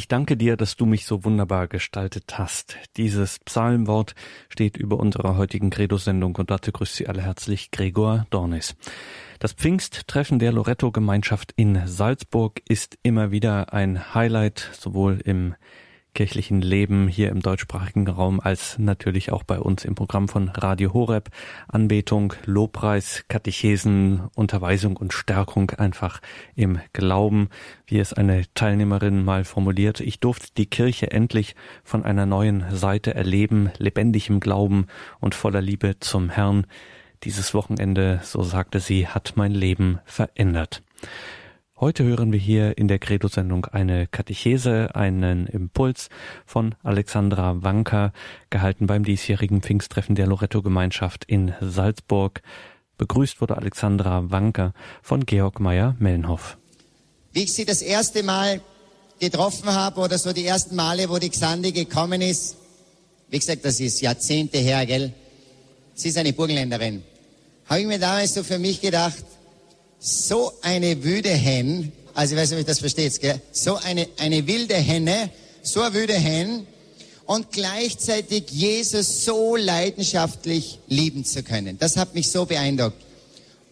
Ich danke dir, dass du mich so wunderbar gestaltet hast. Dieses Psalmwort steht über unserer heutigen Credo-Sendung und dazu grüßt Sie alle herzlich Gregor Dornis. Das Pfingsttreffen der Loretto-Gemeinschaft in Salzburg ist immer wieder ein Highlight, sowohl im kirchlichen Leben hier im deutschsprachigen Raum als natürlich auch bei uns im Programm von Radio Horeb. Anbetung, Lobpreis, Katechesen, Unterweisung und Stärkung einfach im Glauben, wie es eine Teilnehmerin mal formuliert. Ich durfte die Kirche endlich von einer neuen Seite erleben, lebendig im Glauben und voller Liebe zum Herrn. Dieses Wochenende, so sagte sie, hat mein Leben verändert. Heute hören wir hier in der Credo-Sendung eine Katechese, einen Impuls von Alexandra Wanker, gehalten beim diesjährigen Pfingsttreffen der Loretto-Gemeinschaft in Salzburg. Begrüßt wurde Alexandra Wanker von Georg Meyer-Mellenhoff. Wie ich sie das erste Mal getroffen habe oder so die ersten Male, wo die Xandi gekommen ist, wie gesagt, das ist Jahrzehnte her, gell? Sie ist eine Burgenländerin. Habe ich mir damals so für mich gedacht, so eine wüde Hen, also ich weiß nicht, ob ich das versteht, gell? so eine, eine wilde Henne, so eine wüde Hen und gleichzeitig Jesus so leidenschaftlich lieben zu können. Das hat mich so beeindruckt.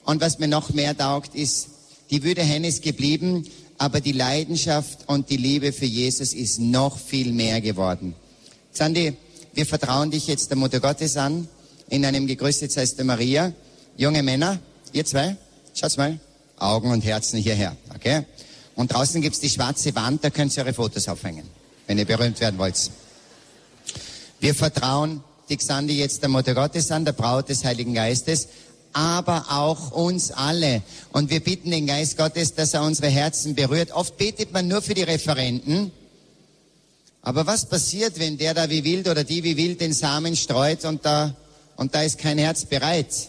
Und was mir noch mehr taugt, ist, die wüde Henne ist geblieben, aber die Leidenschaft und die Liebe für Jesus ist noch viel mehr geworden. Sandy, wir vertrauen dich jetzt der Mutter Gottes an, in einem Gegrüßet seist du Maria. Junge Männer, ihr zwei, Schaut mal. Augen und Herzen hierher. Okay? Und draußen gibt's die schwarze Wand, da könnt ihr eure Fotos aufhängen, wenn ihr berühmt werden wollt. Wir vertrauen die Xandi jetzt der Mutter Gottes an, der Braut des Heiligen Geistes, aber auch uns alle. Und wir bitten den Geist Gottes, dass er unsere Herzen berührt. Oft betet man nur für die Referenten. Aber was passiert, wenn der da wie wild oder die wie wild den Samen streut und da, und da ist kein Herz bereit?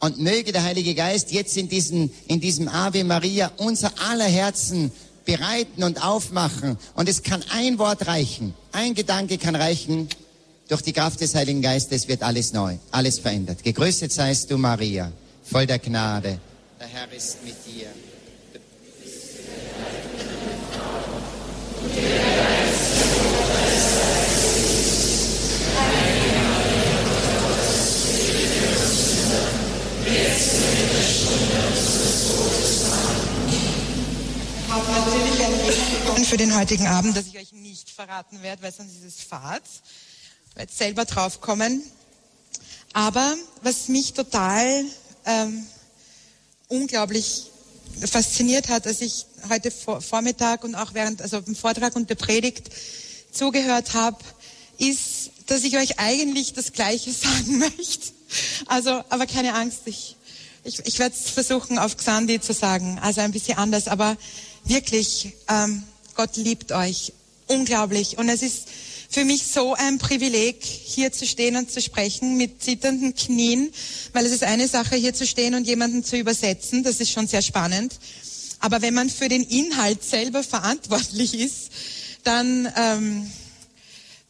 Und möge der Heilige Geist jetzt in, diesen, in diesem Ave Maria unser aller Herzen bereiten und aufmachen. Und es kann ein Wort reichen. Ein Gedanke kann reichen. Durch die Kraft des Heiligen Geistes wird alles neu, alles verändert. Gegrüßet seist du, Maria, voll der Gnade. Der Herr ist mit dir. Für den heutigen Abend, das ich euch nicht verraten werde, weil sonst ist es Fahrt. Werdet selber draufkommen. Aber was mich total ähm, unglaublich fasziniert hat, als ich heute vor, Vormittag und auch während, also im Vortrag und der Predigt zugehört habe, ist, dass ich euch eigentlich das Gleiche sagen möchte. Also, aber keine Angst, ich, ich, ich werde es versuchen auf Xandi zu sagen, also ein bisschen anders, aber wirklich, ähm, Gott liebt euch unglaublich. Und es ist für mich so ein Privileg, hier zu stehen und zu sprechen mit zitternden Knien, weil es ist eine Sache, hier zu stehen und jemanden zu übersetzen. Das ist schon sehr spannend. Aber wenn man für den Inhalt selber verantwortlich ist, dann, ähm,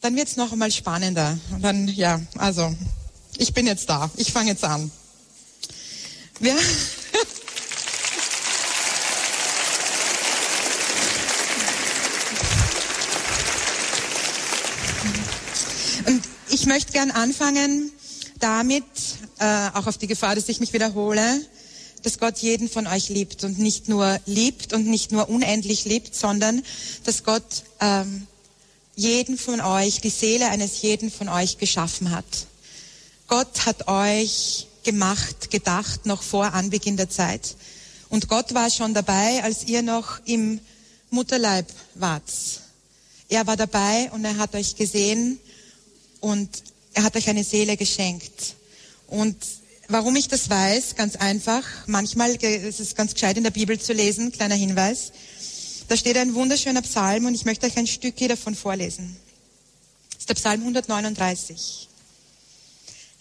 dann wird es noch einmal spannender. Und dann, ja, also, ich bin jetzt da. Ich fange jetzt an. Wir Ich möchte gern anfangen damit, äh, auch auf die Gefahr, dass ich mich wiederhole, dass Gott jeden von euch liebt und nicht nur liebt und nicht nur unendlich liebt, sondern dass Gott ähm, jeden von euch, die Seele eines jeden von euch geschaffen hat. Gott hat euch gemacht, gedacht, noch vor Anbeginn der Zeit. Und Gott war schon dabei, als ihr noch im Mutterleib wart. Er war dabei und er hat euch gesehen und er hat euch eine Seele geschenkt. Und warum ich das weiß, ganz einfach, manchmal ist es ganz gescheit in der Bibel zu lesen, kleiner Hinweis. Da steht ein wunderschöner Psalm und ich möchte euch ein Stück davon vorlesen. Das ist der Psalm 139.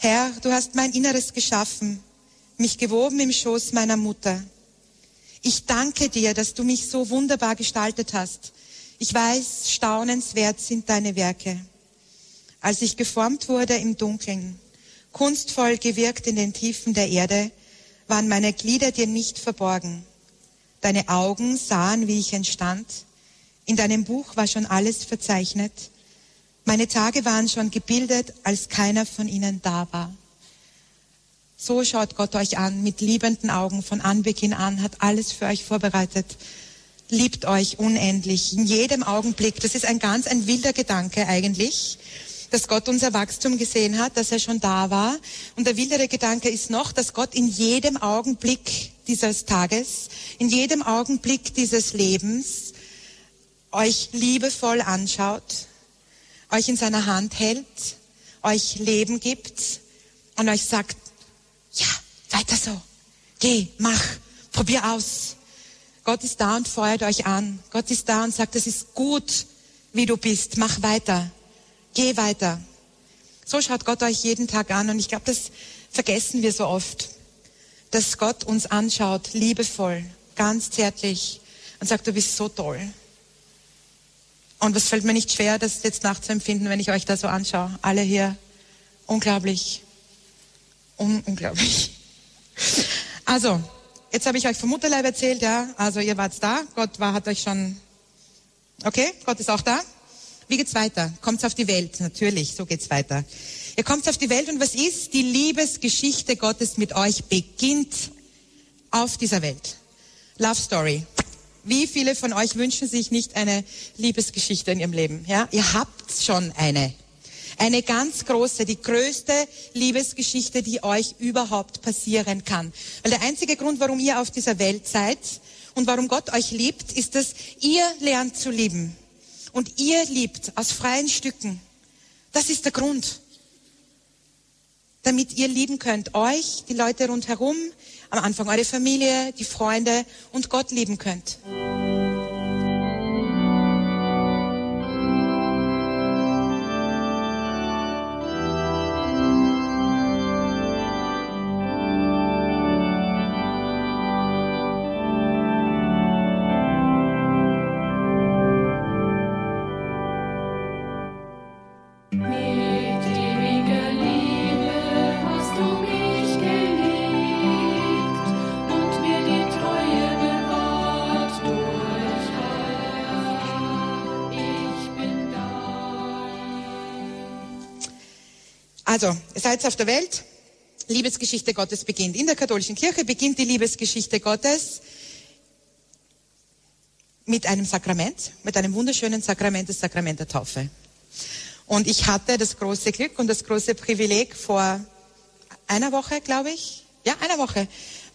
Herr, du hast mein Inneres geschaffen, mich gewoben im Schoß meiner Mutter. Ich danke dir, dass du mich so wunderbar gestaltet hast. Ich weiß, staunenswert sind deine Werke als ich geformt wurde im Dunkeln, kunstvoll gewirkt in den Tiefen der Erde, waren meine Glieder dir nicht verborgen. Deine Augen sahen, wie ich entstand. In deinem Buch war schon alles verzeichnet. Meine Tage waren schon gebildet, als keiner von ihnen da war. So schaut Gott euch an, mit liebenden Augen von Anbeginn an, hat alles für euch vorbereitet, liebt euch unendlich, in jedem Augenblick. Das ist ein ganz ein wilder Gedanke eigentlich, dass Gott unser Wachstum gesehen hat, dass er schon da war. Und der wildere Gedanke ist noch, dass Gott in jedem Augenblick dieses Tages, in jedem Augenblick dieses Lebens euch liebevoll anschaut, euch in seiner Hand hält, euch Leben gibt und euch sagt, ja, weiter so. Geh, mach, probier aus. Gott ist da und feuert euch an. Gott ist da und sagt, es ist gut, wie du bist. Mach weiter. Geh weiter. So schaut Gott euch jeden Tag an und ich glaube, das vergessen wir so oft, dass Gott uns anschaut, liebevoll, ganz zärtlich und sagt, du bist so toll. Und was fällt mir nicht schwer, das jetzt nachzuempfinden, wenn ich euch da so anschaue. Alle hier. Unglaublich. Un unglaublich. Also, jetzt habe ich euch vom Mutterleib erzählt, ja. Also ihr wart da. Gott war, hat euch schon. Okay, Gott ist auch da. Wie geht's weiter? Kommt's auf die Welt? Natürlich, so geht's weiter. Ihr kommt auf die Welt und was ist? Die Liebesgeschichte Gottes mit euch beginnt auf dieser Welt. Love Story. Wie viele von euch wünschen sich nicht eine Liebesgeschichte in ihrem Leben? Ja, ihr habt schon eine. Eine ganz große, die größte Liebesgeschichte, die euch überhaupt passieren kann. Weil der einzige Grund, warum ihr auf dieser Welt seid und warum Gott euch liebt, ist, dass ihr lernt zu lieben. Und ihr liebt aus freien Stücken. Das ist der Grund. Damit ihr lieben könnt. Euch, die Leute rundherum, am Anfang eure Familie, die Freunde und Gott lieben könnt. Also, seid auf der Welt, Liebesgeschichte Gottes beginnt. In der katholischen Kirche beginnt die Liebesgeschichte Gottes mit einem Sakrament, mit einem wunderschönen Sakrament, das Sakrament der Taufe. Und ich hatte das große Glück und das große Privileg vor einer Woche, glaube ich, ja, einer Woche,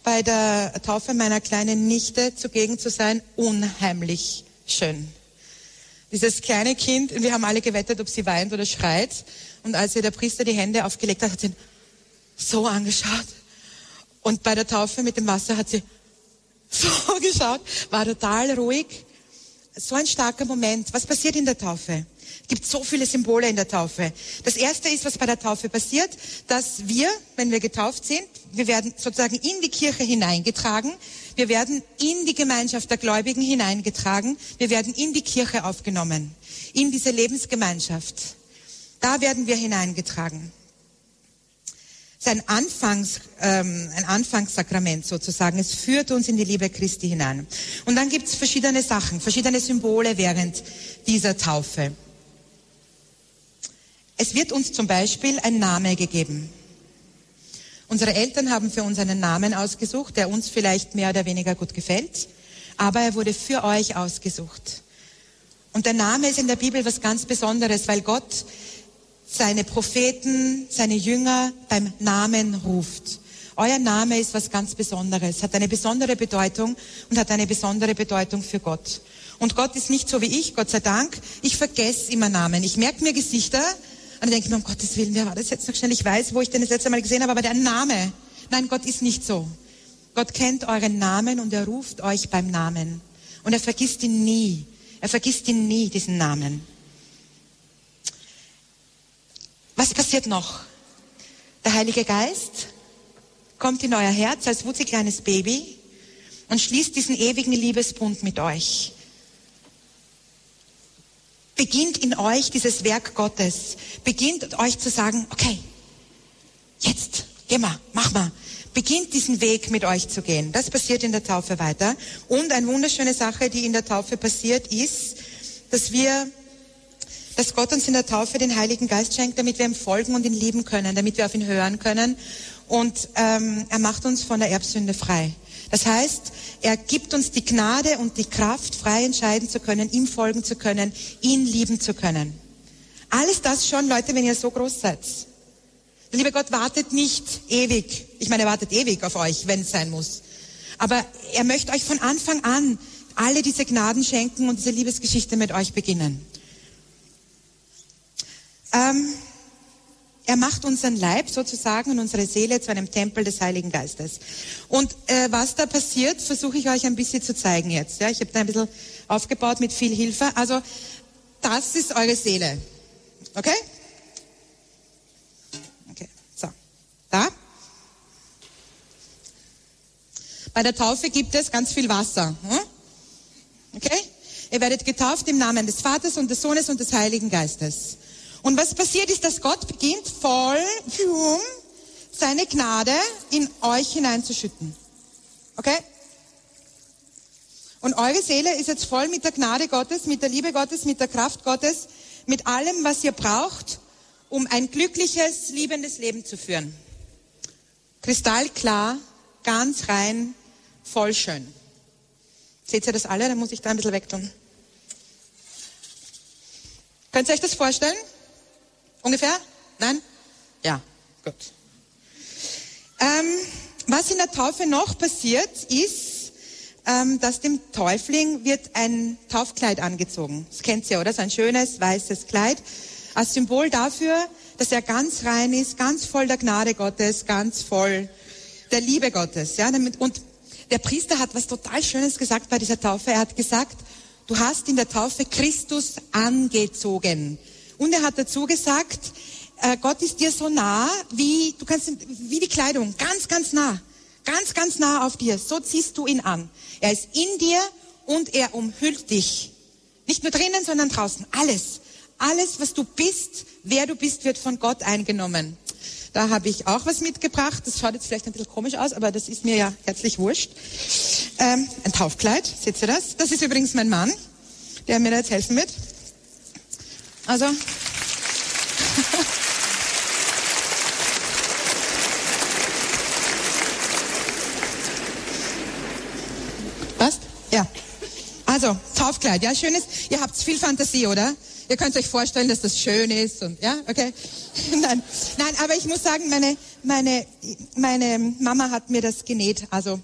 bei der Taufe meiner kleinen Nichte zugegen zu sein. Unheimlich schön. Dieses kleine Kind, wir haben alle gewettet, ob sie weint oder schreit. Und als ihr der Priester die Hände aufgelegt hat, hat sie ihn so angeschaut. Und bei der Taufe mit dem Wasser hat sie so geschaut, war total ruhig. So ein starker Moment. Was passiert in der Taufe? Es gibt so viele Symbole in der Taufe. Das erste ist, was bei der Taufe passiert, dass wir, wenn wir getauft sind, wir werden sozusagen in die Kirche hineingetragen. Wir werden in die Gemeinschaft der Gläubigen hineingetragen. Wir werden in die Kirche aufgenommen. In diese Lebensgemeinschaft. Da werden wir hineingetragen. Es ist ein, Anfangs, ähm, ein Anfangssakrament sozusagen. Es führt uns in die Liebe Christi hinein. Und dann gibt es verschiedene Sachen, verschiedene Symbole während dieser Taufe. Es wird uns zum Beispiel ein Name gegeben. Unsere Eltern haben für uns einen Namen ausgesucht, der uns vielleicht mehr oder weniger gut gefällt, aber er wurde für euch ausgesucht. Und der Name ist in der Bibel was ganz Besonderes, weil Gott seine Propheten, seine Jünger beim Namen ruft. Euer Name ist was ganz Besonderes, hat eine besondere Bedeutung und hat eine besondere Bedeutung für Gott. Und Gott ist nicht so wie ich, Gott sei Dank. Ich vergesse immer Namen. Ich merke mir Gesichter und denke mir, um Gottes Willen, wer war das jetzt noch schnell? Ich weiß, wo ich den das letzte Mal gesehen habe, aber der Name. Nein, Gott ist nicht so. Gott kennt euren Namen und er ruft euch beim Namen. Und er vergisst ihn nie. Er vergisst ihn nie, diesen Namen. Was passiert noch? Der Heilige Geist kommt in euer Herz als wutzig Baby und schließt diesen ewigen Liebesbund mit euch. Beginnt in euch dieses Werk Gottes. Beginnt euch zu sagen, okay, jetzt, geh mal, mach mal. Beginnt diesen Weg mit euch zu gehen. Das passiert in der Taufe weiter. Und eine wunderschöne Sache, die in der Taufe passiert, ist, dass wir, dass Gott uns in der Taufe den Heiligen Geist schenkt, damit wir ihm folgen und ihn lieben können, damit wir auf ihn hören können. Und ähm, er macht uns von der Erbsünde frei. Das heißt, er gibt uns die Gnade und die Kraft, frei entscheiden zu können, ihm folgen zu können, ihn lieben zu können. Alles das schon, Leute, wenn ihr so groß seid. Der liebe Gott wartet nicht ewig. Ich meine, er wartet ewig auf euch, wenn es sein muss. Aber er möchte euch von Anfang an alle diese Gnaden schenken und diese Liebesgeschichte mit euch beginnen. Ähm, er macht unseren Leib sozusagen und unsere Seele zu einem Tempel des Heiligen Geistes. Und äh, was da passiert, versuche ich euch ein bisschen zu zeigen jetzt. Ja, ich habe da ein bisschen aufgebaut mit viel Hilfe. Also das ist eure Seele. Okay? Okay, so. Da. Bei der Taufe gibt es ganz viel Wasser. Hm? Okay? Ihr werdet getauft im Namen des Vaters und des Sohnes und des Heiligen Geistes. Und was passiert ist, dass Gott beginnt voll seine Gnade in euch hineinzuschütten. Okay? Und eure Seele ist jetzt voll mit der Gnade Gottes, mit der Liebe Gottes, mit der Kraft Gottes, mit allem, was ihr braucht, um ein glückliches, liebendes Leben zu führen. Kristallklar, ganz rein, voll schön. Seht ihr das alle? Dann muss ich da ein bisschen wegtun. Könnt ihr euch das vorstellen? Ungefähr? Nein? Ja, gut. Ähm, was in der Taufe noch passiert, ist, ähm, dass dem Täufling wird ein Taufkleid angezogen. Das kennt ihr, oder? So ein schönes, weißes Kleid. Als Symbol dafür, dass er ganz rein ist, ganz voll der Gnade Gottes, ganz voll der Liebe Gottes. Ja, und der Priester hat was total Schönes gesagt bei dieser Taufe. Er hat gesagt, du hast in der Taufe Christus angezogen. Und er hat dazu gesagt, äh, Gott ist dir so nah, wie, du kannst, wie die Kleidung, ganz, ganz nah. Ganz, ganz nah auf dir. So ziehst du ihn an. Er ist in dir und er umhüllt dich. Nicht nur drinnen, sondern draußen. Alles. Alles, was du bist, wer du bist, wird von Gott eingenommen. Da habe ich auch was mitgebracht. Das schaut jetzt vielleicht ein bisschen komisch aus, aber das ist mir ja herzlich wurscht. Ähm, ein Taufkleid, seht ihr das? Das ist übrigens mein Mann, der mir da jetzt helfen wird. Also. Was? Ja. Also, Taufkleid, ja, schönes. Ihr habt viel Fantasie, oder? Ihr könnt euch vorstellen, dass das schön ist und ja, okay. Nein, nein, aber ich muss sagen, meine meine meine Mama hat mir das genäht. Also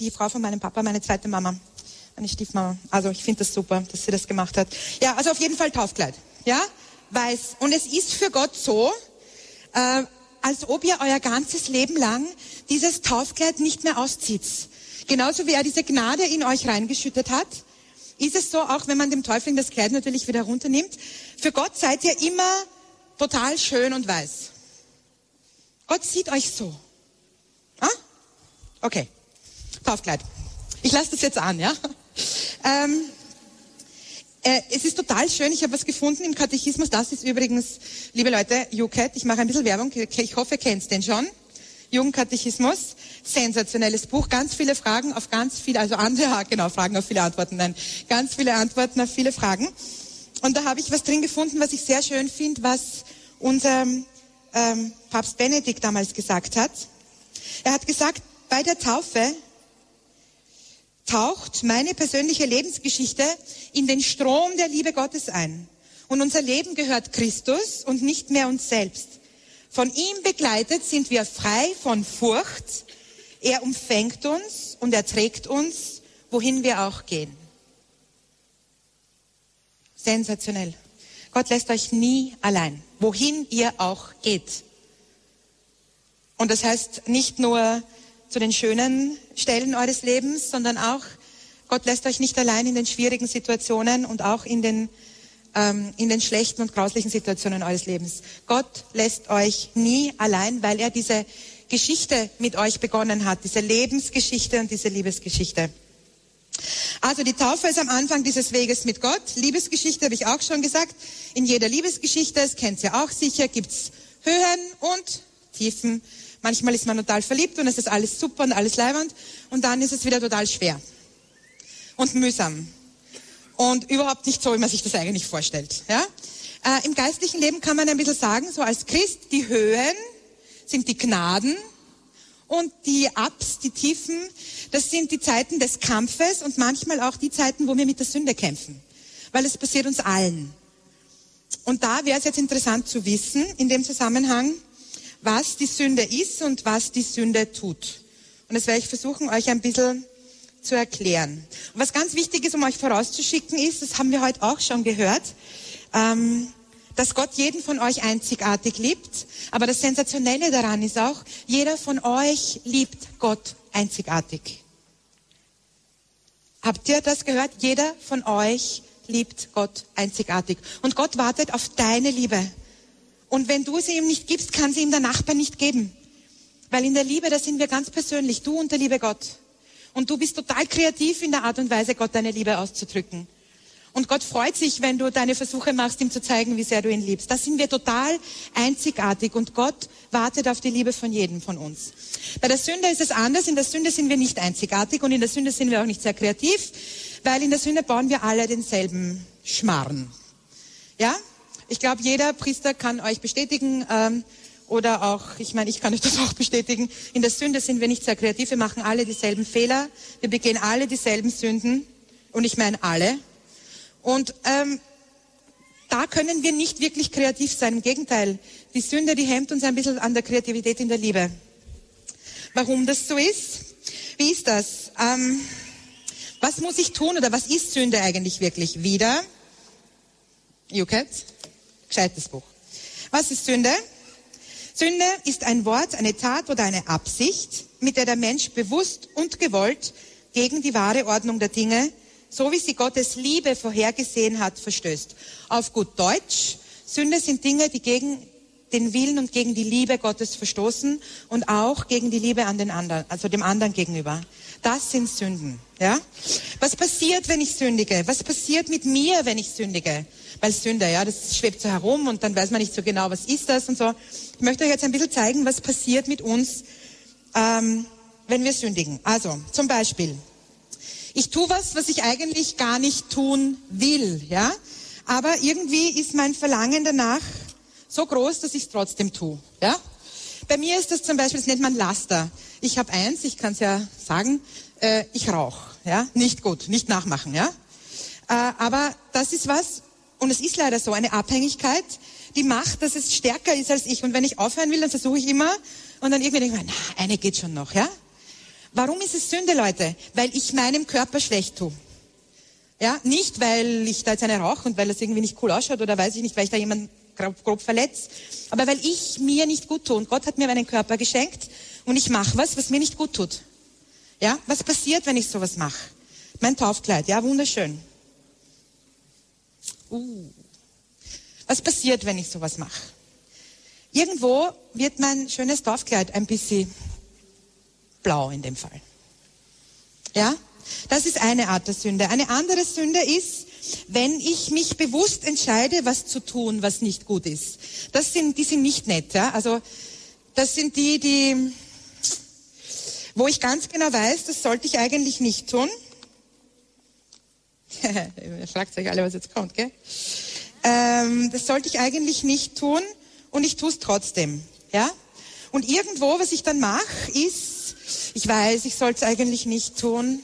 die Frau von meinem Papa, meine zweite Mama, meine Stiefmama. Also ich finde das super, dass sie das gemacht hat. Ja, also auf jeden Fall Taufkleid, ja, weiß. Und es ist für Gott so, äh, als ob ihr euer ganzes Leben lang dieses Taufkleid nicht mehr auszieht. Genauso wie er diese Gnade in euch reingeschüttet hat ist es so, auch wenn man dem Täufling das Kleid natürlich wieder runternimmt, für Gott seid ihr immer total schön und weiß. Gott sieht euch so. Ah? Okay. Taufkleid. Ich lasse das jetzt an, ja? Ähm, äh, es ist total schön. Ich habe was gefunden im Katechismus. Das ist übrigens, liebe Leute, UCAT. Ich mache ein bisschen Werbung. Ich hoffe, ihr kennt den schon. Jugendkatechismus. Sensationelles Buch. Ganz viele Fragen auf ganz viele, also andere, genau, Fragen auf viele Antworten. Nein, ganz viele Antworten auf viele Fragen. Und da habe ich was drin gefunden, was ich sehr schön finde, was unser ähm, Papst Benedikt damals gesagt hat. Er hat gesagt, bei der Taufe taucht meine persönliche Lebensgeschichte in den Strom der Liebe Gottes ein. Und unser Leben gehört Christus und nicht mehr uns selbst. Von ihm begleitet sind wir frei von Furcht. Er umfängt uns und er trägt uns, wohin wir auch gehen. Sensationell. Gott lässt euch nie allein, wohin ihr auch geht. Und das heißt nicht nur zu den schönen Stellen eures Lebens, sondern auch, Gott lässt euch nicht allein in den schwierigen Situationen und auch in den ähm, in den schlechten und grauslichen Situationen eures Lebens. Gott lässt euch nie allein, weil er diese Geschichte mit euch begonnen hat, diese Lebensgeschichte und diese Liebesgeschichte. Also die Taufe ist am Anfang dieses Weges mit Gott. Liebesgeschichte habe ich auch schon gesagt. In jeder Liebesgeschichte, das kennt ihr auch sicher, gibt's Höhen und Tiefen. Manchmal ist man total verliebt und es ist alles super und alles leibend und dann ist es wieder total schwer und mühsam. und überhaupt nicht so, wie man sich das eigentlich vorstellt. Ja? Äh, Im geistlichen Leben kann man ein bisschen sagen, so als Christ, die Höhen sind die Gnaden und die Ups, die Tiefen, das sind die Zeiten des Kampfes und manchmal auch die Zeiten, wo wir mit der Sünde kämpfen. Weil es passiert uns allen. Und da wäre es jetzt interessant zu wissen, in dem Zusammenhang, was die Sünde ist und was die Sünde tut. Und das werde ich versuchen, euch ein bisschen zu erklären. Und was ganz wichtig ist, um euch vorauszuschicken, ist, das haben wir heute auch schon gehört, ähm, dass Gott jeden von euch einzigartig liebt. Aber das Sensationelle daran ist auch, jeder von euch liebt Gott einzigartig. Habt ihr das gehört? Jeder von euch liebt Gott einzigartig. Und Gott wartet auf deine Liebe. Und wenn du sie ihm nicht gibst, kann sie ihm der Nachbar nicht geben. Weil in der Liebe, da sind wir ganz persönlich, du und der liebe Gott. Und du bist total kreativ in der Art und Weise, Gott deine Liebe auszudrücken. Und Gott freut sich, wenn du deine Versuche machst, ihm zu zeigen, wie sehr du ihn liebst. Da sind wir total einzigartig und Gott wartet auf die Liebe von jedem von uns. Bei der Sünde ist es anders. In der Sünde sind wir nicht einzigartig und in der Sünde sind wir auch nicht sehr kreativ, weil in der Sünde bauen wir alle denselben Schmarrn. Ja? Ich glaube, jeder Priester kann euch bestätigen, ähm, oder auch, ich meine, ich kann euch das auch bestätigen, in der Sünde sind wir nicht sehr kreativ, wir machen alle dieselben Fehler, wir begehen alle dieselben Sünden und ich meine alle. Und ähm, da können wir nicht wirklich kreativ sein. Im Gegenteil, die Sünde, die hemmt uns ein bisschen an der Kreativität in der Liebe. Warum das so ist? Wie ist das? Ähm, was muss ich tun oder was ist Sünde eigentlich wirklich? Wieder, you cats, gescheites Buch. Was ist Sünde? Sünde ist ein Wort, eine Tat oder eine Absicht, mit der der Mensch bewusst und gewollt gegen die wahre Ordnung der Dinge so wie sie Gottes Liebe vorhergesehen hat, verstößt. Auf gut Deutsch, Sünde sind Dinge, die gegen den Willen und gegen die Liebe Gottes verstoßen und auch gegen die Liebe an den anderen, also dem anderen gegenüber. Das sind Sünden, ja? Was passiert, wenn ich sündige? Was passiert mit mir, wenn ich sündige? Weil Sünde, ja, das schwebt so herum und dann weiß man nicht so genau, was ist das und so. Ich möchte euch jetzt ein bisschen zeigen, was passiert mit uns, ähm, wenn wir sündigen. Also, zum Beispiel, ich tue was, was ich eigentlich gar nicht tun will, ja. Aber irgendwie ist mein Verlangen danach so groß, dass ich es trotzdem tue, ja. Bei mir ist das zum Beispiel, das nennt man Laster. Ich habe eins, ich kann es ja sagen, äh, ich rauche, ja. Nicht gut, nicht nachmachen, ja. Äh, aber das ist was, und es ist leider so, eine Abhängigkeit, die macht, dass es stärker ist als ich. Und wenn ich aufhören will, dann versuche ich immer, und dann irgendwie denke ich, na, eine geht schon noch, ja. Warum ist es Sünde, Leute? Weil ich meinem Körper schlecht tue. Ja, nicht weil ich da jetzt eine rauche und weil das irgendwie nicht cool ausschaut oder weiß ich nicht, weil ich da jemanden grob, grob verletze, aber weil ich mir nicht gut tue. Und Gott hat mir meinen Körper geschenkt und ich mache was, was mir nicht gut tut. Ja, was passiert, wenn ich sowas mache? Mein Taufkleid, ja, wunderschön. Uh. Was passiert, wenn ich sowas mache? Irgendwo wird mein schönes Taufkleid ein bisschen blau in dem Fall. Ja? Das ist eine Art der Sünde. Eine andere Sünde ist, wenn ich mich bewusst entscheide, was zu tun, was nicht gut ist. Das sind, die sind nicht nett, ja? Also, das sind die, die, wo ich ganz genau weiß, das sollte ich eigentlich nicht tun. Fragt euch alle, was jetzt kommt, gell? Ähm, das sollte ich eigentlich nicht tun und ich tue es trotzdem, ja? Und irgendwo, was ich dann mache, ist, ich weiß, ich soll es eigentlich nicht tun,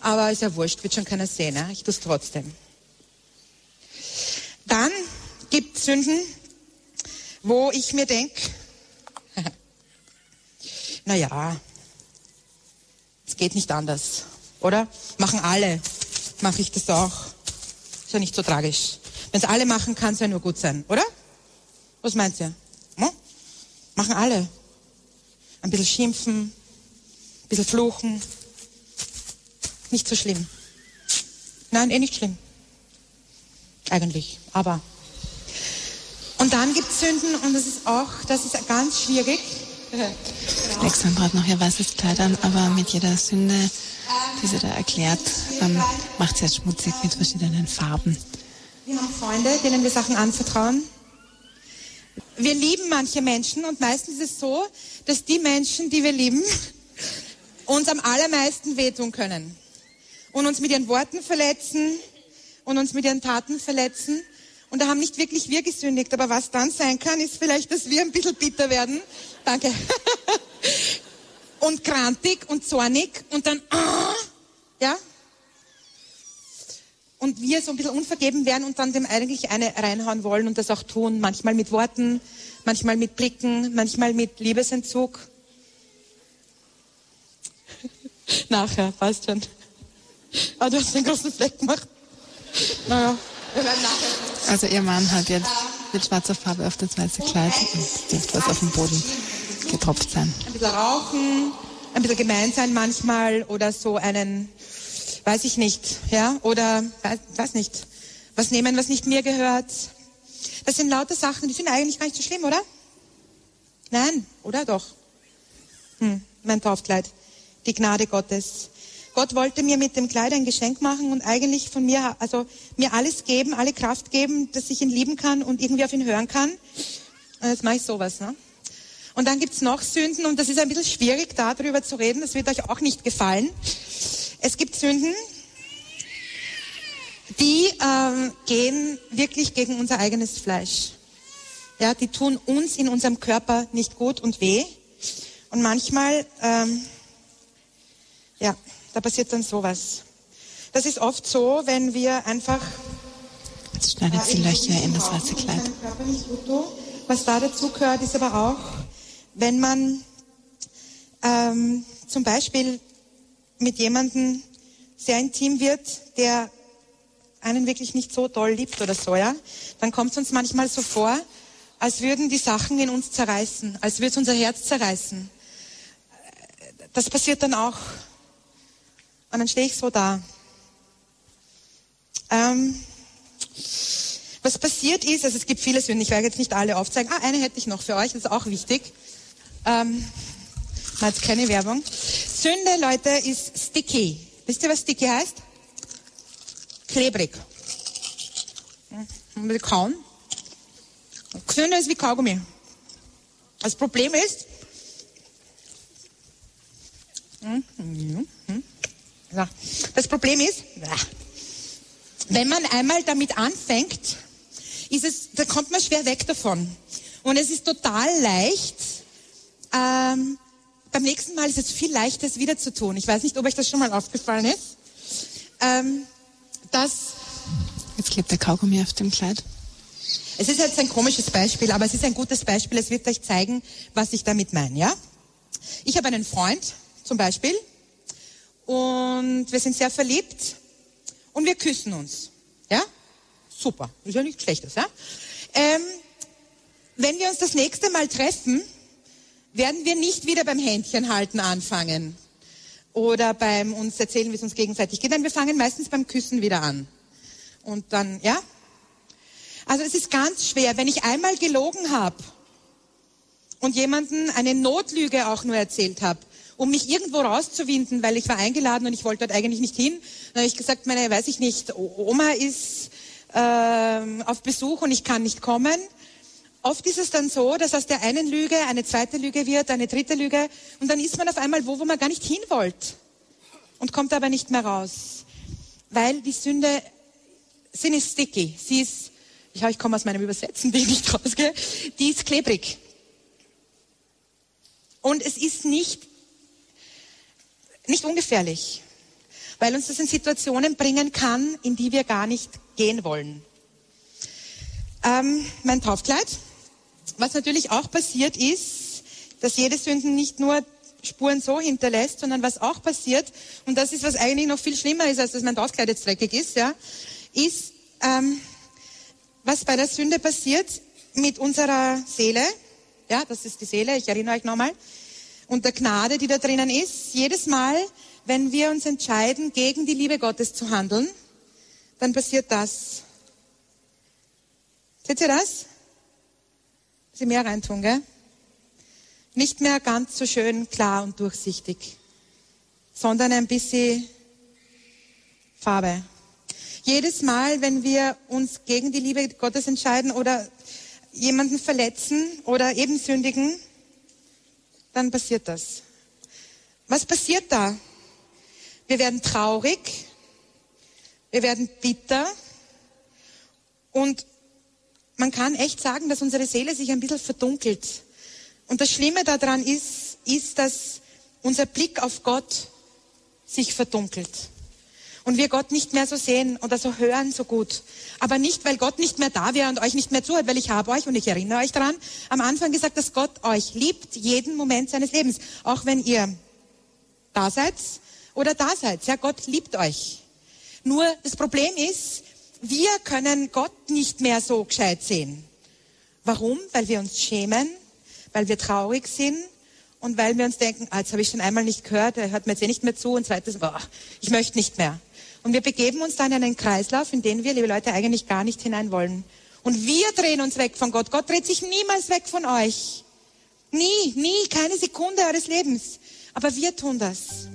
aber ist ja wurscht, wird schon keiner sehen. Ne? Ich tue es trotzdem. Dann gibt es Sünden, wo ich mir denke, naja, es geht nicht anders, oder? Machen alle, mache ich das auch. Ist ja nicht so tragisch. Wenn es alle machen, kann es ja nur gut sein, oder? Was meint ihr? Hm? Machen alle. Ein bisschen schimpfen, bisschen fluchen. Nicht so schlimm. Nein, eh nicht schlimm. Eigentlich. Aber. Und dann gibt es Sünden und das ist auch, das ist ganz schwierig. Alexandra hat noch ihr weißes Kleid an, aber mit jeder Sünde, die sie da erklärt, ähm, macht sie es schmutzig mit verschiedenen Farben. Wir haben Freunde, denen wir Sachen anvertrauen. Wir lieben manche Menschen und meistens ist es so, dass die Menschen, die wir lieben, uns am allermeisten wehtun können und uns mit ihren Worten verletzen und uns mit ihren Taten verletzen. Und da haben nicht wirklich wir gesündigt. Aber was dann sein kann, ist vielleicht, dass wir ein bisschen bitter werden. Danke. und grantig und zornig und dann, ah, ja. Und wir so ein bisschen unvergeben werden und dann dem eigentlich eine reinhauen wollen und das auch tun. Manchmal mit Worten, manchmal mit Blicken, manchmal mit Liebesentzug. Nachher, passt schon. Ah, du hast einen großen Fleck gemacht. Naja, wir werden nachher. Also Ihr Mann hat jetzt mit schwarzer Farbe auf das weiße Kleid und dürfte was auf dem Boden getropft sein. Ein bisschen rauchen, ein bisschen gemein sein manchmal oder so einen, weiß ich nicht, ja, oder weiß, weiß nicht, was nehmen, was nicht mir gehört. Das sind lauter Sachen, die sind eigentlich gar nicht so schlimm, oder? Nein, oder doch? Hm, mein Taufkleid. Die Gnade Gottes. Gott wollte mir mit dem Kleid ein Geschenk machen und eigentlich von mir, also mir alles geben, alle Kraft geben, dass ich ihn lieben kann und irgendwie auf ihn hören kann. Und jetzt mache ich sowas. Ne? Und dann gibt's noch Sünden und das ist ein bisschen schwierig, darüber zu reden. Das wird euch auch nicht gefallen. Es gibt Sünden, die ähm, gehen wirklich gegen unser eigenes Fleisch. Ja, die tun uns in unserem Körper nicht gut und weh. Und manchmal, ähm, ja, da passiert dann sowas. Das ist oft so, wenn wir einfach Jetzt schneidet sie Löcher in das weiße Kleid. Was da dazu gehört, ist aber auch, wenn man ähm, zum Beispiel mit jemandem sehr intim wird, der einen wirklich nicht so toll liebt oder so, ja, dann kommt es uns manchmal so vor, als würden die Sachen in uns zerreißen, als würde es unser Herz zerreißen. Das passiert dann auch. Und dann stehe ich so da. Ähm, was passiert ist, also es gibt viele Sünden, ich werde jetzt nicht alle aufzeigen. Ah, eine hätte ich noch für euch, das ist auch wichtig. Ähm, jetzt keine Werbung. Sünde, Leute, ist sticky. Wisst ihr, was sticky heißt? Klebrig. Man will kauen. Sünde ist wie Kaugummi. Das Problem ist, das Problem ist, wenn man einmal damit anfängt, ist es, da kommt man schwer weg davon. Und es ist total leicht, ähm, beim nächsten Mal ist es viel leichter, es wieder zu tun. Ich weiß nicht, ob euch das schon mal aufgefallen ist. Ähm, dass Jetzt klebt der Kaugummi auf dem Kleid. es ist jetzt ein komisches Beispiel, aber es ist ein gutes Beispiel. Es wird euch zeigen, was ich damit meine, ja? Ich habe einen Freund, zum Beispiel, und wir sind sehr verliebt und wir küssen uns, ja? Super, ist ja nichts Schlechtes, ja? Ähm, wenn wir uns das nächste Mal treffen, werden wir nicht wieder beim Händchen halten anfangen oder beim uns erzählen, wie es uns gegenseitig geht. Nein, wir fangen meistens beim Küssen wieder an. Und dann, ja? Also es ist ganz schwer, wenn ich einmal gelogen habe und jemanden eine Notlüge auch nur erzählt habe, um mich irgendwo rauszuwinden, weil ich war eingeladen und ich wollte dort eigentlich nicht hin. Dann habe ich gesagt, meine, weiß ich nicht, Oma ist ähm, auf Besuch und ich kann nicht kommen. Oft ist es dann so, dass aus der einen Lüge eine zweite Lüge wird, eine dritte Lüge und dann ist man auf einmal wo, wo man gar nicht hin wollte und kommt aber nicht mehr raus, weil die Sünde, sie ist sticky, sie ist, ja, ich komme aus meinem Übersetzen, die ich nicht rausgehe, die ist klebrig. Und es ist nicht, nicht ungefährlich, weil uns das in Situationen bringen kann, in die wir gar nicht gehen wollen. Ähm, mein Taufkleid. Was natürlich auch passiert ist, dass jede Sünde nicht nur Spuren so hinterlässt, sondern was auch passiert, und das ist, was eigentlich noch viel schlimmer ist, als dass mein Taufkleid jetzt dreckig ist, ja, ist, ähm, was bei der Sünde passiert mit unserer Seele, ja, das ist die Seele, ich erinnere euch nochmal, und der Gnade, die da drinnen ist, jedes Mal, wenn wir uns entscheiden, gegen die Liebe Gottes zu handeln, dann passiert das. Seht ihr das? Sie mehr reintun, gell? Nicht mehr ganz so schön klar und durchsichtig, sondern ein bisschen Farbe. Jedes Mal, wenn wir uns gegen die Liebe Gottes entscheiden oder jemanden verletzen oder eben sündigen, dann passiert das. Was passiert da? Wir werden traurig, wir werden bitter, Und man kann echt sagen, dass unsere Seele sich ein bisschen verdunkelt. Und das Schlimme daran ist, ist, dass unser Blick auf Gott sich verdunkelt. Und wir Gott nicht mehr so sehen oder so hören so gut. Aber nicht, weil Gott nicht mehr da wäre und euch nicht mehr zuhört, weil ich habe euch und ich erinnere euch daran, am Anfang gesagt, dass Gott euch liebt, jeden Moment seines Lebens. Auch wenn ihr da seid oder da seid. Ja, Gott liebt euch. Nur das Problem ist, wir können Gott nicht mehr so gescheit sehen. Warum? Weil wir uns schämen, weil wir traurig sind und weil wir uns denken, ah, jetzt habe ich schon einmal nicht gehört, er hört mir jetzt eh nicht mehr zu und zweites, boah, ich möchte nicht mehr. Und wir begeben uns dann in einen Kreislauf, in den wir, liebe Leute, eigentlich gar nicht hinein wollen. Und wir drehen uns weg von Gott. Gott dreht sich niemals weg von euch. Nie, nie, keine Sekunde eures Lebens. Aber wir tun das.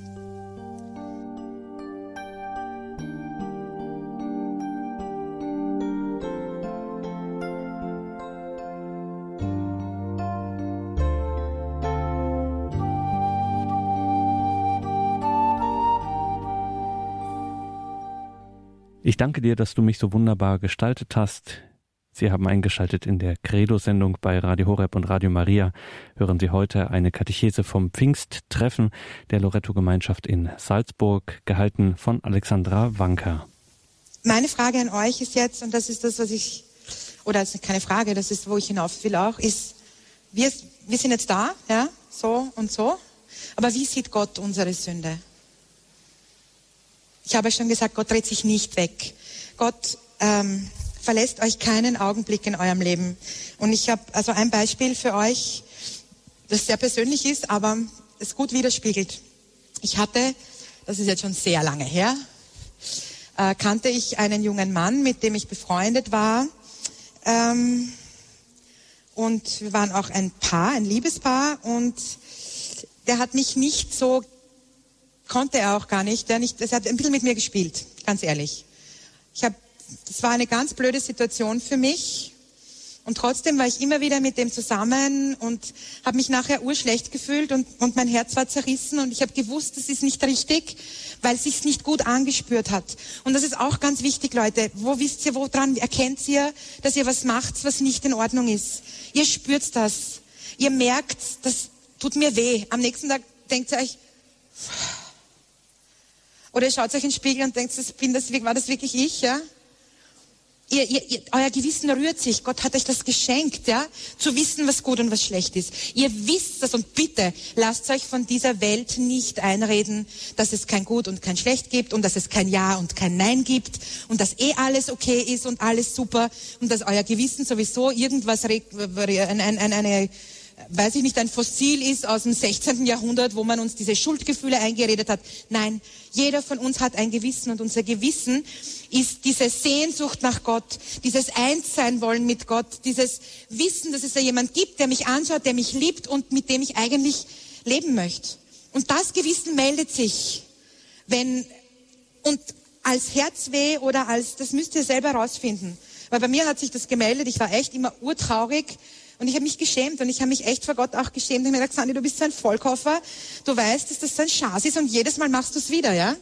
Ich danke dir, dass du mich so wunderbar gestaltet hast. Sie haben eingeschaltet in der Credo-Sendung bei Radio Horeb und Radio Maria. Hören Sie heute eine Katechese vom Pfingsttreffen der Loretto-Gemeinschaft in Salzburg, gehalten von Alexandra Wanker. Meine Frage an euch ist jetzt, und das ist das, was ich, oder das ist keine Frage, das ist, wo ich hinauf will auch, ist, wir, wir sind jetzt da, ja, so und so, aber wie sieht Gott unsere Sünde? Ich habe schon gesagt, Gott dreht sich nicht weg. Gott ähm, verlässt euch keinen Augenblick in eurem Leben. Und ich habe also ein Beispiel für euch, das sehr persönlich ist, aber es gut widerspiegelt. Ich hatte, das ist jetzt schon sehr lange her, äh, kannte ich einen jungen Mann, mit dem ich befreundet war. Ähm, und wir waren auch ein Paar, ein Liebespaar. Und der hat mich nicht so konnte er auch gar nicht. Der nicht, das hat ein bisschen mit mir gespielt, ganz ehrlich. Ich habe, das war eine ganz blöde Situation für mich. Und trotzdem war ich immer wieder mit dem zusammen und habe mich nachher urschlecht gefühlt und, und mein Herz war zerrissen und ich habe gewusst, das ist nicht richtig, weil es sich nicht gut angespürt hat. Und das ist auch ganz wichtig, Leute. Wo wisst ihr, woran erkennt ihr, dass ihr was macht, was nicht in Ordnung ist? Ihr spürt das. Ihr merkt, das tut mir weh. Am nächsten Tag denkt ihr euch, oder ihr schaut euch in den Spiegel und denkt, das bin das, war das wirklich ich, ja? Ihr, ihr, ihr, euer Gewissen rührt sich. Gott hat euch das geschenkt, ja, zu wissen, was gut und was schlecht ist. Ihr wisst das und bitte lasst euch von dieser Welt nicht einreden, dass es kein Gut und kein Schlecht gibt und dass es kein Ja und kein Nein gibt und dass eh alles okay ist und alles super und dass euer Gewissen sowieso irgendwas eine, eine, eine weiß ich nicht, ein Fossil ist aus dem 16. Jahrhundert, wo man uns diese Schuldgefühle eingeredet hat. Nein, jeder von uns hat ein Gewissen und unser Gewissen ist diese Sehnsucht nach Gott, dieses Einssein wollen mit Gott, dieses Wissen, dass es da jemand gibt, der mich anschaut, der mich liebt und mit dem ich eigentlich leben möchte. Und das Gewissen meldet sich, wenn, und als Herzweh oder als, das müsst ihr selber rausfinden. Weil bei mir hat sich das gemeldet, ich war echt immer urtraurig, und ich habe mich geschämt und ich habe mich echt vor Gott auch geschämt. Ich habe mir gesagt, Sandy, du bist so ein Vollkoffer. Du weißt, dass das so ein Schatz ist und jedes Mal machst du es wieder, ja?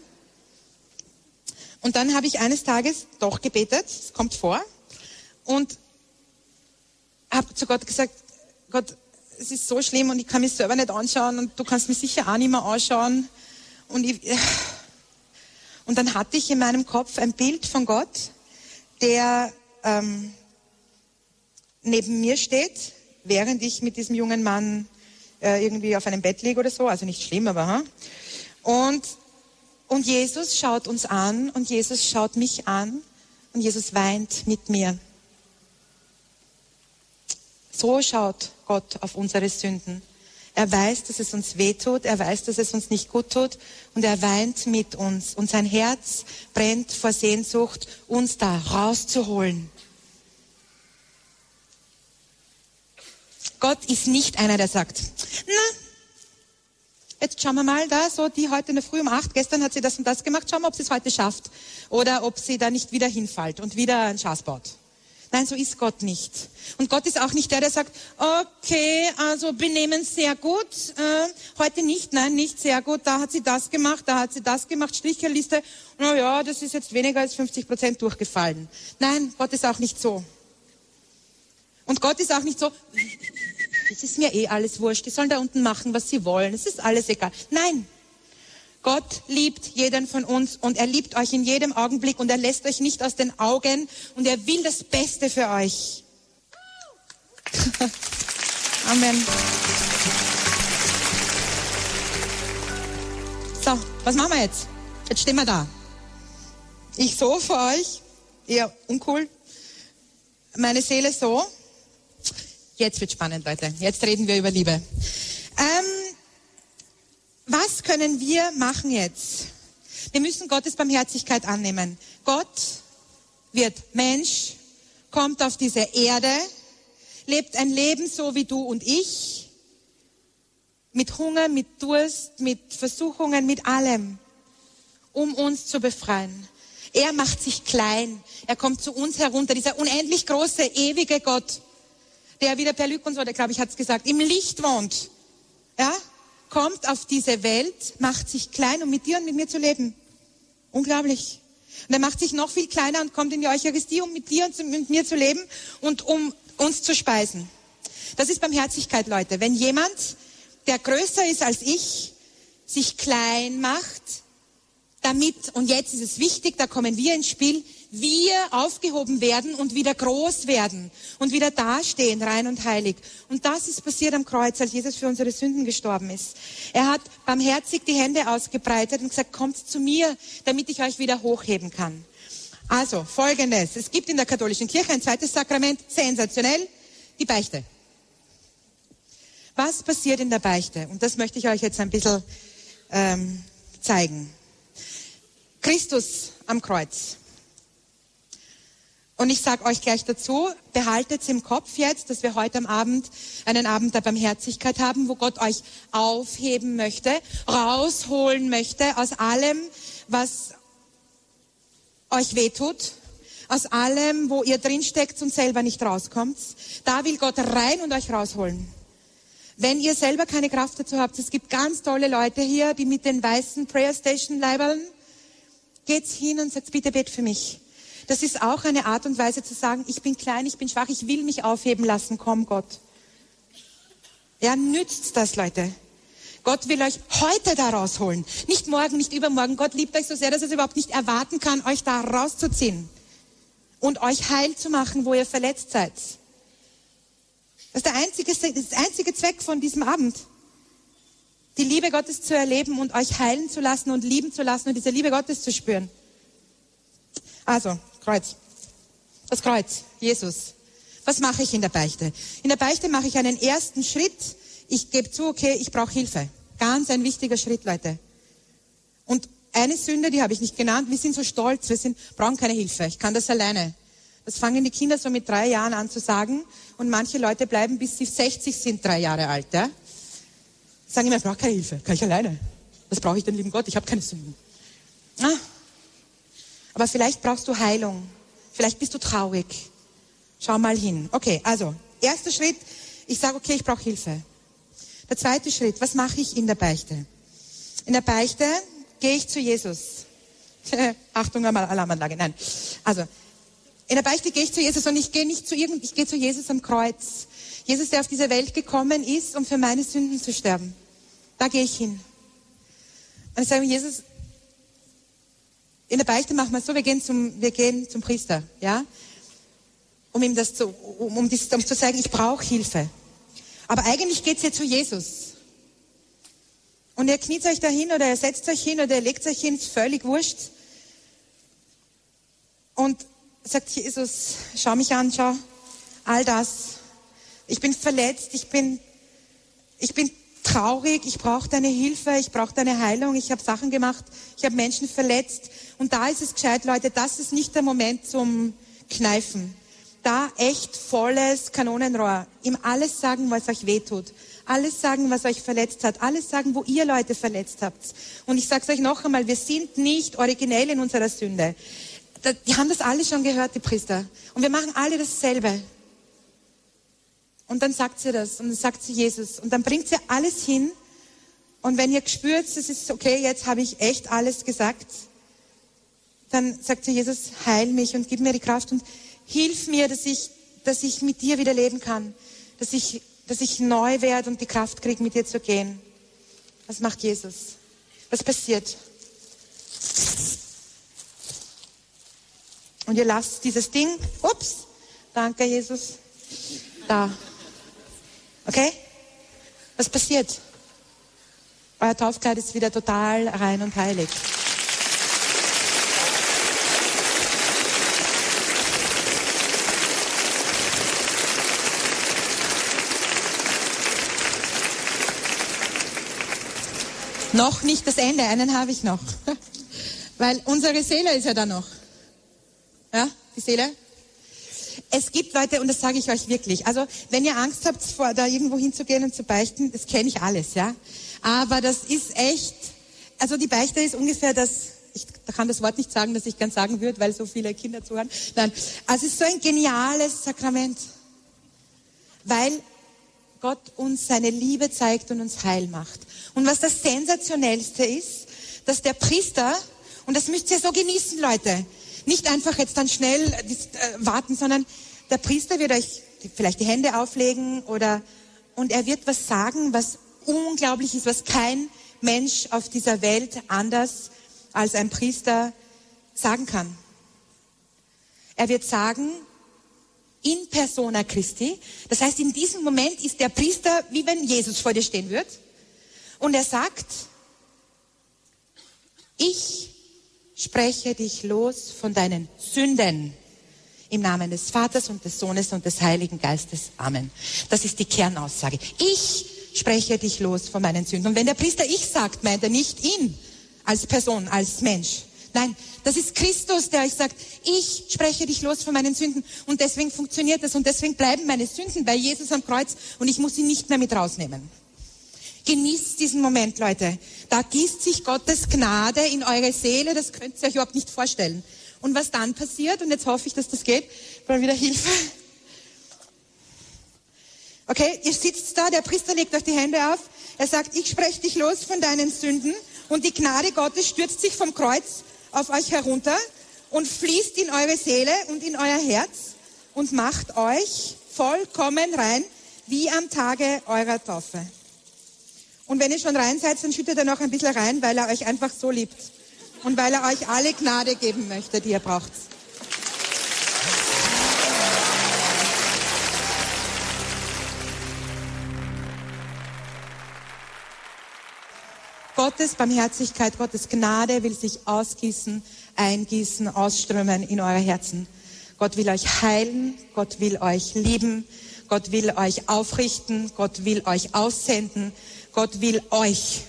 Und dann habe ich eines Tages doch gebetet, es kommt vor, und habe zu Gott gesagt, Gott, es ist so schlimm und ich kann mich selber nicht anschauen und du kannst mich sicher auch nicht mehr anschauen. Und, ich, und dann hatte ich in meinem Kopf ein Bild von Gott, der ähm, neben mir steht, während ich mit diesem jungen Mann äh, irgendwie auf einem Bett liege oder so, also nicht schlimm, aber ha? Und, und Jesus schaut uns an und Jesus schaut mich an und Jesus weint mit mir. So schaut Gott auf unsere Sünden. Er weiß, dass es uns weh tut, er weiß, dass es uns nicht gut tut und er weint mit uns. Und sein Herz brennt vor Sehnsucht, uns da rauszuholen. Gott ist nicht einer, der sagt, na, jetzt schauen wir mal da, so die heute in der Früh um acht, gestern hat sie das und das gemacht, schauen wir, ob sie es heute schafft oder ob sie da nicht wieder hinfällt und wieder einen Schaß baut. Nein, so ist Gott nicht. Und Gott ist auch nicht der, der sagt, okay, also benehmen sehr gut, äh, heute nicht, nein, nicht sehr gut, da hat sie das gemacht, da hat sie das gemacht, Stricherliste, na ja, das ist jetzt weniger als 50 Prozent durchgefallen. Nein, Gott ist auch nicht so. Und Gott ist auch nicht so, es ist mir eh alles wurscht, die sollen da unten machen, was sie wollen, es ist alles egal. Nein, Gott liebt jeden von uns und er liebt euch in jedem Augenblick und er lässt euch nicht aus den Augen und er will das Beste für euch. Amen. So, was machen wir jetzt? Jetzt stehen wir da. Ich so für euch, eher uncool. Meine Seele so. Jetzt wird spannend, Leute. Jetzt reden wir über Liebe. Ähm, was können wir machen jetzt? Wir müssen Gottes Barmherzigkeit annehmen. Gott wird Mensch, kommt auf diese Erde, lebt ein Leben so wie du und ich, mit Hunger, mit Durst, mit Versuchungen, mit allem, um uns zu befreien. Er macht sich klein, er kommt zu uns herunter, dieser unendlich große, ewige Gott der so, der glaube ich hat es gesagt, im Licht wohnt, ja, kommt auf diese Welt, macht sich klein, um mit dir und mit mir zu leben. Unglaublich. Und er macht sich noch viel kleiner und kommt in die Eucharistie, um mit dir und mit mir zu leben und um uns zu speisen. Das ist Barmherzigkeit, Leute. Wenn jemand, der größer ist als ich, sich klein macht, damit, und jetzt ist es wichtig, da kommen wir ins Spiel, wir aufgehoben werden und wieder groß werden und wieder dastehen, rein und heilig. Und das ist passiert am Kreuz, als Jesus für unsere Sünden gestorben ist. Er hat barmherzig die Hände ausgebreitet und gesagt, kommt zu mir, damit ich euch wieder hochheben kann. Also, folgendes. Es gibt in der katholischen Kirche ein zweites Sakrament, sensationell, die Beichte. Was passiert in der Beichte? Und das möchte ich euch jetzt ein bisschen ähm, zeigen. Christus am Kreuz. Und ich sage euch gleich dazu, behaltet im Kopf jetzt, dass wir heute am Abend einen Abend der Barmherzigkeit haben, wo Gott euch aufheben möchte, rausholen möchte aus allem, was euch wehtut, aus allem, wo ihr drinsteckt und selber nicht rauskommt. Da will Gott rein und euch rausholen. Wenn ihr selber keine Kraft dazu habt, es gibt ganz tolle Leute hier, die mit den weißen Prayer Station Leibern geht's hin und sagt, bitte bet für mich. Das ist auch eine Art und Weise zu sagen, ich bin klein, ich bin schwach, ich will mich aufheben lassen, komm Gott. Ja, nützt das, Leute. Gott will euch heute da rausholen. Nicht morgen, nicht übermorgen. Gott liebt euch so sehr, dass er es überhaupt nicht erwarten kann, euch da rauszuziehen. Und euch heil zu machen, wo ihr verletzt seid. Das ist der einzige, ist der einzige Zweck von diesem Abend die Liebe Gottes zu erleben und euch heilen zu lassen und lieben zu lassen und diese Liebe Gottes zu spüren. Also, Kreuz. Das Kreuz, Jesus. Was mache ich in der Beichte? In der Beichte mache ich einen ersten Schritt. Ich gebe zu, okay, ich brauche Hilfe. Ganz ein wichtiger Schritt, Leute. Und eine Sünde, die habe ich nicht genannt. Wir sind so stolz, wir sind, brauchen keine Hilfe. Ich kann das alleine. Das fangen die Kinder so mit drei Jahren an zu sagen. Und manche Leute bleiben, bis sie 60 sind, drei Jahre alt. Ja? Sagen immer, ich brauche keine Hilfe, kann ich alleine. Was brauche ich den lieben Gott? Ich habe keine Sünden. Ah. Aber vielleicht brauchst du Heilung. Vielleicht bist du traurig. Schau mal hin. Okay, also, erster Schritt, ich sage, okay, ich brauche Hilfe. Der zweite Schritt, was mache ich in der Beichte? In der Beichte gehe ich zu Jesus. Achtung, Alarmanlage, nein. Also, in der Beichte gehe ich zu Jesus und ich gehe nicht zu irgend, ich gehe zu Jesus am Kreuz. Jesus, der auf diese Welt gekommen ist, um für meine Sünden zu sterben. Da gehe ich hin. Und ich sage, Jesus, in der Beichte machen wir es so, wir gehen zum, wir gehen zum Priester, ja? Um ihm das zu, um, um, dies, um zu sagen, ich brauche Hilfe. Aber eigentlich geht's ja zu Jesus. Und ihr kniet euch dahin oder ihr setzt euch hin oder ihr legt euch hin, ist völlig wurscht. Und sagt Jesus, schau mich an, schau, all das, ich bin verletzt, ich bin, ich bin traurig, ich brauche deine Hilfe, ich brauche deine Heilung, ich habe Sachen gemacht, ich habe Menschen verletzt. Und da ist es gescheit, Leute, das ist nicht der Moment zum Kneifen. Da echt volles Kanonenrohr. Ihm alles sagen, was euch wehtut. Alles sagen, was euch verletzt hat. Alles sagen, wo ihr Leute verletzt habt. Und ich sage euch noch einmal, wir sind nicht originell in unserer Sünde die haben das alle schon gehört, die Priester. Und wir machen alle dasselbe. Und dann sagt sie das und dann sagt sie Jesus. Und dann bringt sie alles hin. Und wenn ihr spürt, es ist okay, jetzt habe ich echt alles gesagt, dann sagt sie Jesus, heil mich und gib mir die Kraft und hilf mir, dass ich, dass ich mit dir wieder leben kann. Dass ich, dass ich neu werde und die Kraft kriege, mit dir zu gehen. Was macht Jesus? Was passiert? Und ihr lasst dieses Ding, ups, danke Jesus, da. Okay? Was passiert? Euer Taufkleid ist wieder total rein und heilig. Noch nicht das Ende, einen habe ich noch. Weil unsere Seele ist ja da noch. Ja, die Seele. Es gibt Leute, und das sage ich euch wirklich, also wenn ihr Angst habt, vor, da irgendwo hinzugehen und zu beichten, das kenne ich alles, ja. Aber das ist echt, also die Beichte ist ungefähr das, ich kann das Wort nicht sagen, das ich gern sagen würde, weil so viele Kinder zuhören. Nein, also es ist so ein geniales Sakrament, weil Gott uns seine Liebe zeigt und uns heil macht. Und was das Sensationellste ist, dass der Priester, und das müsst ihr so genießen, Leute, nicht einfach jetzt dann schnell äh, warten, sondern der Priester wird euch vielleicht die Hände auflegen oder, und er wird was sagen, was unglaublich ist, was kein Mensch auf dieser Welt anders als ein Priester sagen kann. Er wird sagen, in persona Christi. Das heißt, in diesem Moment ist der Priester, wie wenn Jesus vor dir stehen wird. Und er sagt, ich spreche dich los von deinen Sünden. Im Namen des Vaters und des Sohnes und des Heiligen Geistes. Amen. Das ist die Kernaussage. Ich spreche dich los von meinen Sünden. Und wenn der Priester ich sagt, meint er nicht ihn als Person, als Mensch. Nein, das ist Christus, der euch sagt, ich spreche dich los von meinen Sünden. Und deswegen funktioniert das. Und deswegen bleiben meine Sünden bei Jesus am Kreuz. Und ich muss sie nicht mehr mit rausnehmen. Genießt diesen Moment, Leute. Da gießt sich Gottes Gnade in eure Seele, das könnt ihr euch überhaupt nicht vorstellen. Und was dann passiert, und jetzt hoffe ich, dass das geht, mal wieder Hilfe. Okay, ihr sitzt da, der Priester legt euch die Hände auf, er sagt, ich spreche dich los von deinen Sünden und die Gnade Gottes stürzt sich vom Kreuz auf euch herunter und fließt in eure Seele und in euer Herz und macht euch vollkommen rein, wie am Tage eurer Taufe. Und wenn ihr schon rein seid, dann schüttet er noch ein bisschen rein, weil er euch einfach so liebt. Und weil er euch alle Gnade geben möchte, die ihr braucht. Gottes Barmherzigkeit, Gottes Gnade will sich ausgießen, eingießen, ausströmen in eure Herzen. Gott will euch heilen, Gott will euch lieben, Gott will euch aufrichten, Gott will euch aussenden, Gott will euch.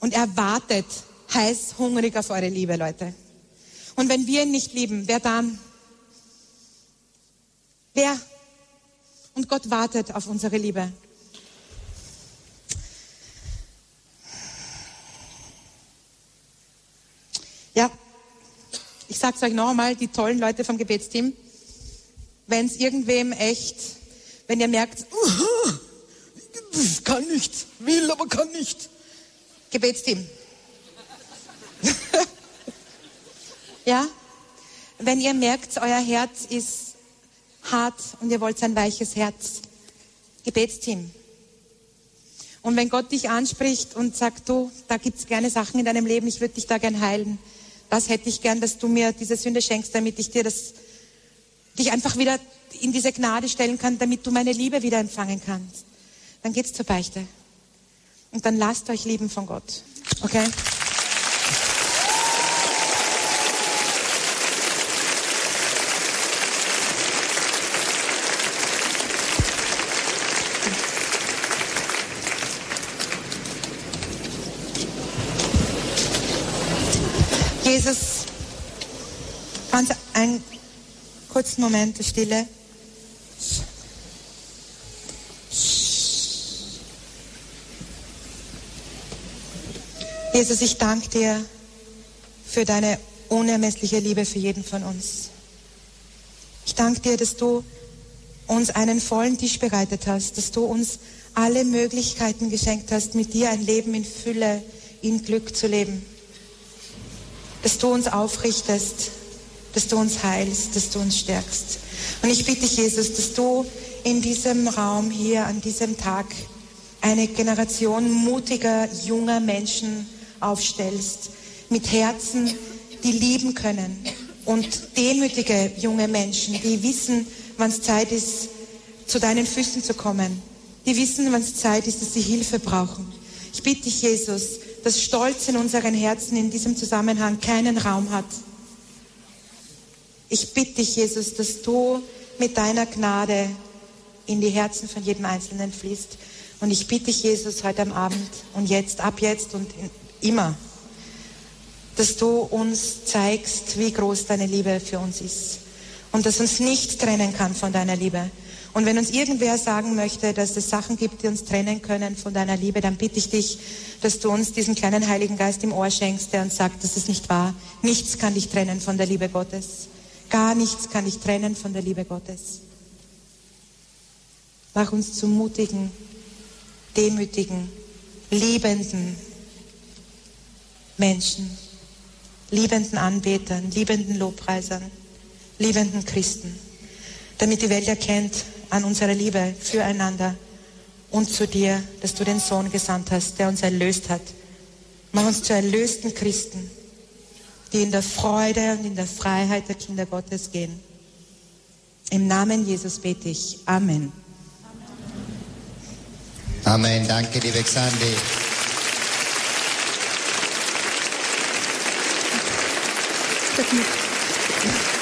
Und er wartet heiß, hungrig auf eure Liebe, Leute. Und wenn wir ihn nicht lieben, wer dann? Wer? Und Gott wartet auf unsere Liebe. Ja, ich sag's euch noch einmal, die tollen Leute vom Gebetsteam, wenn es irgendwem echt, wenn ihr merkt, uh, kann nicht, will, aber kann nicht. Gebetsteam. Ja? Wenn ihr merkt, euer Herz ist hart und ihr wollt ein weiches Herz. Gebetsteam. Und wenn Gott dich anspricht und sagt, du, da gibt's gerne Sachen in deinem Leben, ich würde dich da gern heilen. Das hätte ich gern, dass du mir diese Sünde schenkst, damit ich dir das, dich einfach wieder in diese Gnade stellen kann, damit du meine Liebe wieder empfangen kannst dann geht's zur Beichte. Und dann lasst euch lieben von Gott. Okay? Jesus, ganz einen kurzen Moment der Stille. Jesus, ich danke dir für deine unermessliche Liebe für jeden von uns. Ich danke dir, dass du uns einen vollen Tisch bereitet hast, dass du uns alle Möglichkeiten geschenkt hast, mit dir ein Leben in Fülle, in Glück zu leben. Dass du uns aufrichtest, dass du uns heilst, dass du uns stärkst. Und ich bitte dich, Jesus, dass du in diesem Raum hier an diesem Tag eine Generation mutiger, junger Menschen aufstellst, mit Herzen, die lieben können und demütige junge Menschen, die wissen, wann es Zeit ist, zu deinen Füßen zu kommen, die wissen, wann es Zeit ist, dass sie Hilfe brauchen. Ich bitte dich, Jesus, dass Stolz in unseren Herzen in diesem Zusammenhang keinen Raum hat. Ich bitte dich, Jesus, dass du mit deiner Gnade in die Herzen von jedem Einzelnen fließt. Und ich bitte dich, Jesus, heute am Abend und jetzt, ab jetzt und immer, dass du uns zeigst, wie groß deine Liebe für uns ist. Und dass uns nichts trennen kann von deiner Liebe. Und wenn uns irgendwer sagen möchte, dass es Sachen gibt, die uns trennen können von deiner Liebe, dann bitte ich dich, dass du uns diesen kleinen Heiligen Geist im Ohr schenkst, der uns sagt, das ist nicht wahr. Nichts kann dich trennen von der Liebe Gottes. Gar nichts kann dich trennen von der Liebe Gottes. Mach uns zu mutigen, demütigen, liebenden Menschen, liebenden Anbetern, liebenden Lobpreisern, liebenden Christen, damit die Welt erkennt an unserer Liebe füreinander und zu dir, dass du den Sohn gesandt hast, der uns erlöst hat. Mach uns zu erlösten Christen, die in der Freude und in der Freiheit der Kinder Gottes gehen. Im Namen Jesus bete ich. Amen. Amen. Danke, liebe Xandi. Als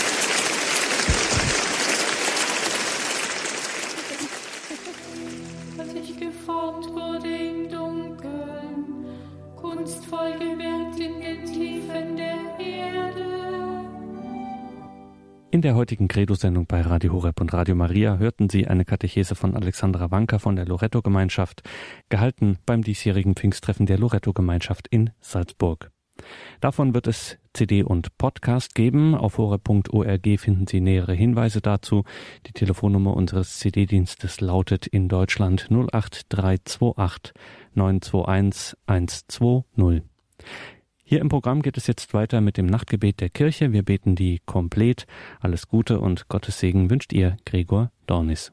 In der heutigen Credo-Sendung bei Radio Horeb und Radio Maria hörten Sie eine Katechese von Alexandra Wanka von der Loretto-Gemeinschaft, gehalten beim diesjährigen Pfingsttreffen der Loretto-Gemeinschaft in Salzburg. Davon wird es CD und Podcast geben. Auf horeb.org finden Sie nähere Hinweise dazu. Die Telefonnummer unseres CD-Dienstes lautet in Deutschland 08328 921 120. Hier im Programm geht es jetzt weiter mit dem Nachtgebet der Kirche. Wir beten die komplett. Alles Gute und Gottes Segen wünscht ihr, Gregor Dornis.